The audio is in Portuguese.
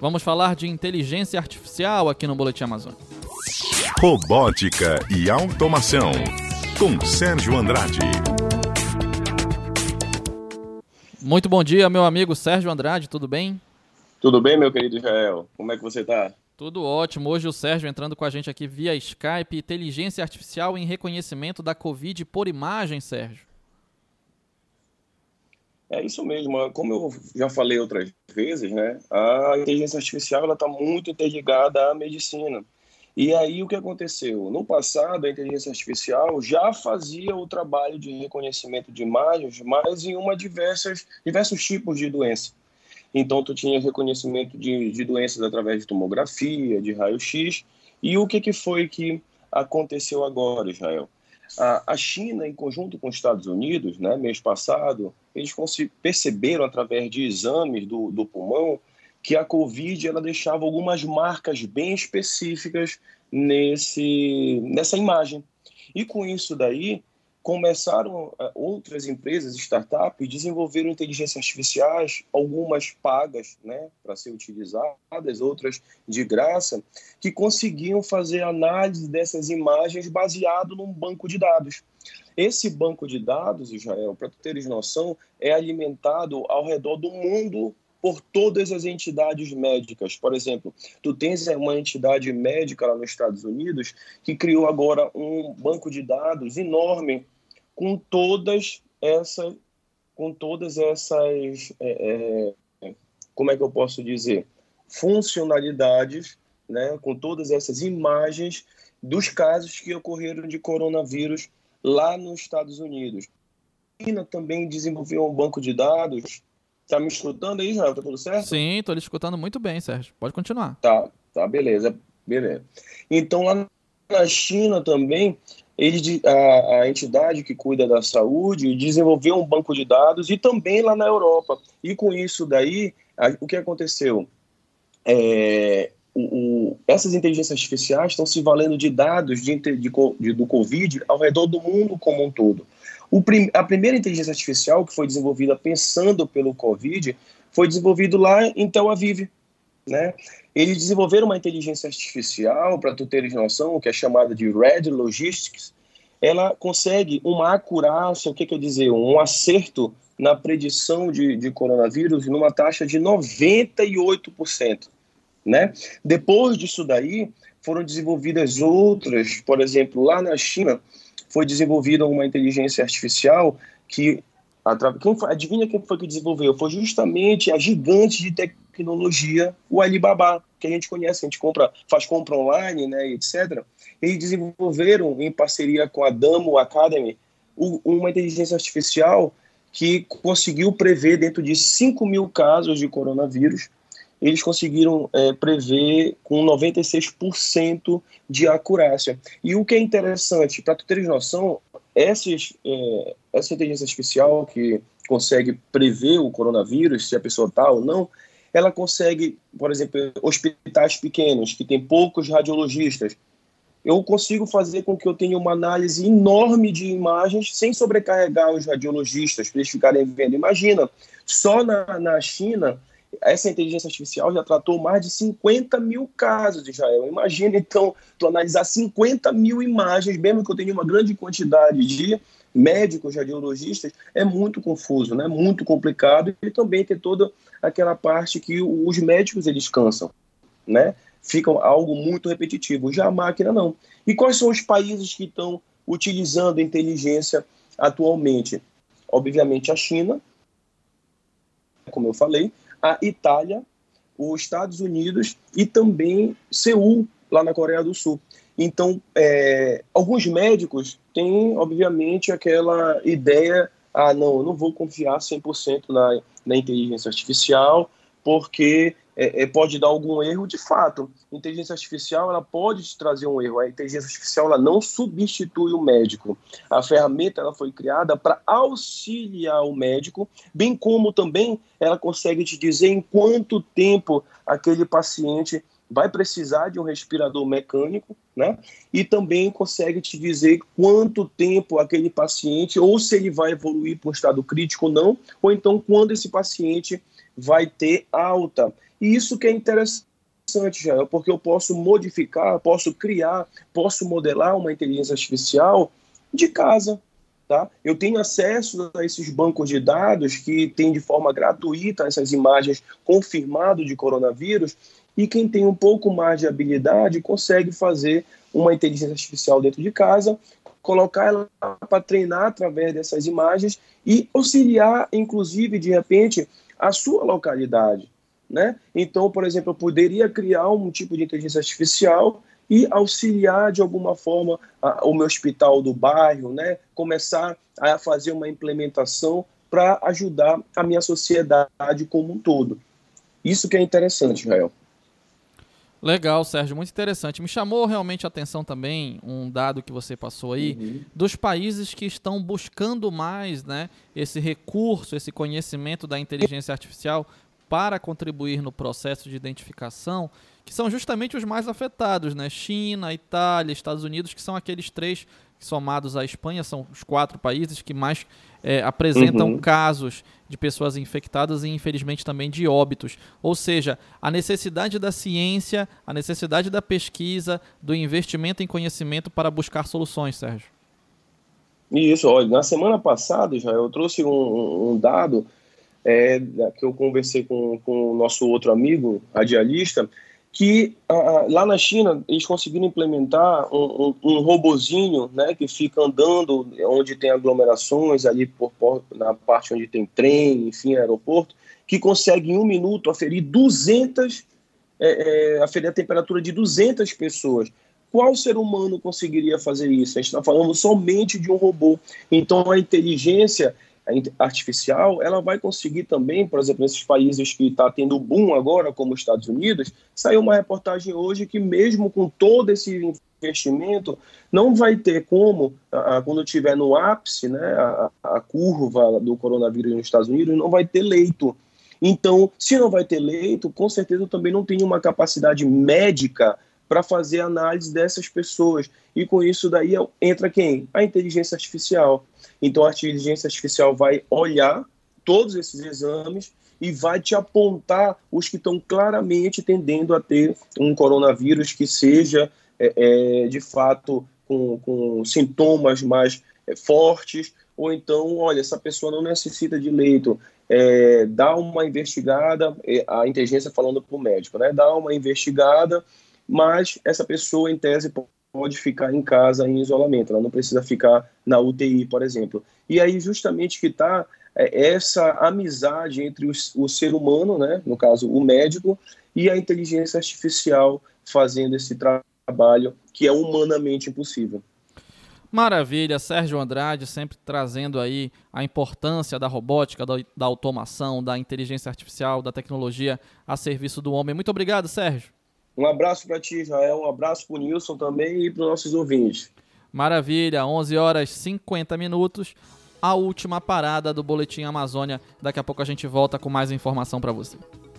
Vamos falar de inteligência artificial aqui no Boletim Amazônia. Robótica e automação, com Sérgio Andrade. Muito bom dia, meu amigo Sérgio Andrade, tudo bem? Tudo bem, meu querido Israel? Como é que você está? Tudo ótimo. Hoje o Sérgio entrando com a gente aqui via Skype, inteligência artificial em reconhecimento da Covid por imagem, Sérgio. É isso mesmo. Como eu já falei outras vezes, né? A inteligência artificial está muito interligada à medicina. E aí o que aconteceu? No passado, a inteligência artificial já fazia o trabalho de reconhecimento de imagens, mas em uma diversas diversos tipos de doença. Então, tu tinha reconhecimento de, de doenças através de tomografia, de raio-x. E o que, que foi que aconteceu agora, Israel? A, China, em conjunto com os Estados Unidos, né, mês passado, eles perceberam através de exames do, do pulmão que a Covid ela deixava algumas marcas bem específicas nesse, nessa imagem. E com isso daí, começaram eh, outras empresas, startups, desenvolveram inteligências artificiais, algumas pagas né, para ser utilizadas, outras de graça, que conseguiam fazer análise dessas imagens baseado num banco de dados. Esse banco de dados, Israel, para teres noção, é alimentado ao redor do mundo por todas as entidades médicas. Por exemplo, tu tens uma entidade médica lá nos Estados Unidos que criou agora um banco de dados enorme com todas essas, com todas essas, é, é, como é que eu posso dizer, funcionalidades, né, com todas essas imagens dos casos que ocorreram de coronavírus lá nos Estados Unidos. A China também desenvolveu um banco de dados Tá me escutando aí, Israel? Tá tudo certo? Sim, tô lhe escutando muito bem, Sérgio. Pode continuar. Tá, tá, beleza, beleza. Então, lá na China também, a, a, entidade que cuida da saúde desenvolveu um banco de dados e também lá na Europa. E com isso daí, a, o que aconteceu? É, o, o, essas inteligências artificiais estão se valendo de dados de, de, de, do Covid ao redor do mundo como um todo. Prim, a primeira inteligência artificial que foi desenvolvida pensando pelo Covid foi desenvolvido lá em Tel Aviv, né? Eles desenvolveram uma inteligência artificial, para tu teres noção, que é chamada de Red Logistics. Ela consegue uma acurácia, o que quer dizer? Um acerto na predição de, de coronavírus numa taxa de 98%. Né? Depois disso daí, foram desenvolvidas outras, por exemplo, lá na China, foi desenvolvida uma inteligência artificial que quem foi, adivinha quem foi que desenvolveu? Foi justamente a gigante de tecnologia, o Alibaba, que a gente conhece, a gente compra, faz compra online, né, etc. Eles desenvolveram, em parceria com a Damo Academy, uma inteligência artificial que conseguiu prever dentro de 5 mil casos de coronavírus eles conseguiram é, prever com 96% de acurácia. E o que é interessante, para tu teres noção, essas, é, essa inteligência artificial que consegue prever o coronavírus, se a pessoa está ou não, ela consegue, por exemplo, hospitais pequenos, que tem poucos radiologistas, eu consigo fazer com que eu tenha uma análise enorme de imagens sem sobrecarregar os radiologistas para eles ficarem vendo. Imagina, só na, na China essa inteligência artificial já tratou mais de 50 mil casos Israel. Imagina, então, tu analisar 50 mil imagens, mesmo que eu tenha uma grande quantidade de médicos, radiologistas, é muito confuso, né? muito complicado, e também tem toda aquela parte que os médicos eles cansam, né? Fica algo muito repetitivo. Já a máquina não. E quais são os países que estão utilizando inteligência atualmente? Obviamente a China, como eu falei, a Itália, os Estados Unidos e também Seul, lá na Coreia do Sul. Então, é, alguns médicos têm, obviamente, aquela ideia: ah, não, eu não vou confiar 100% na, na inteligência artificial, porque é, é, pode dar algum erro de fato. Inteligência artificial ela pode te trazer um erro. A inteligência artificial ela não substitui o médico. A ferramenta ela foi criada para auxiliar o médico, bem como também ela consegue te dizer em quanto tempo aquele paciente vai precisar de um respirador mecânico, né? E também consegue te dizer quanto tempo aquele paciente, ou se ele vai evoluir para um estado crítico ou não, ou então quando esse paciente vai ter alta. E isso que é interessante, Jael, porque eu posso modificar, posso criar, posso modelar uma inteligência artificial de casa, Tá? Eu tenho acesso a esses bancos de dados que tem de forma gratuita essas imagens confirmado de coronavírus e quem tem um pouco mais de habilidade consegue fazer uma inteligência artificial dentro de casa, colocar ela para treinar através dessas imagens e auxiliar, inclusive, de repente, a sua localidade. Né? Então, por exemplo, eu poderia criar um tipo de inteligência artificial e auxiliar de alguma forma a, o meu hospital do bairro, né? Começar a fazer uma implementação para ajudar a minha sociedade como um todo. Isso que é interessante, Israel. Legal, Sérgio, muito interessante. Me chamou realmente a atenção também um dado que você passou aí uhum. dos países que estão buscando mais, né, esse recurso, esse conhecimento da inteligência artificial para contribuir no processo de identificação que são justamente os mais afetados, né? China, Itália, Estados Unidos, que são aqueles três somados à Espanha, são os quatro países que mais é, apresentam uhum. casos de pessoas infectadas e, infelizmente, também de óbitos. Ou seja, a necessidade da ciência, a necessidade da pesquisa, do investimento em conhecimento para buscar soluções, Sérgio. Isso, olha, na semana passada já eu trouxe um, um dado é, que eu conversei com, com o nosso outro amigo, radialista, que uh, lá na China eles conseguiram implementar um, um, um, robozinho né, que fica andando onde tem aglomerações, ali por, por, na parte onde tem trem, enfim, aeroporto, que consegue em um minuto aferir 200, é, é, aferir a temperatura de 200 pessoas. Qual ser humano conseguiria fazer isso? A gente está falando somente de um robô. Então a inteligência artificial, ela vai conseguir também, por exemplo, nesses países que está tendo boom agora, como os Estados Unidos, saiu uma reportagem hoje que mesmo com todo esse investimento, não vai ter como, quando estiver no ápice, né, a, a curva do coronavírus nos Estados Unidos, não vai ter leito. Então, se não vai ter leito, com certeza também não tem uma capacidade médica para fazer análise dessas pessoas. E com isso daí entra quem? A inteligência artificial. Então a inteligência artificial vai olhar todos esses exames e vai te apontar os que estão claramente tendendo a ter um coronavírus que seja é, é, de fato com, com sintomas mais é, fortes, ou então, olha, essa pessoa não necessita de leito, é, dá uma investigada, é, a inteligência falando para o médico, né? Dá uma investigada mas essa pessoa, em tese, pode ficar em casa em isolamento, ela não precisa ficar na UTI, por exemplo. E aí, justamente que está é, essa amizade entre o, o, ser humano, né, no caso, o médico, e a inteligência artificial fazendo esse tra trabalho que é humanamente impossível. Maravilha, Sérgio Andrade sempre trazendo aí a importância da robótica, da, da automação, da inteligência artificial, da tecnologia a serviço do homem. Muito obrigado, Sérgio. Um abraço para ti, Israel, um abraço para o Nilson também e para os nossos ouvintes. Maravilha, 11 horas 50 minutos, a última parada do Boletim Amazônia. Daqui a pouco a gente volta com mais informação para você.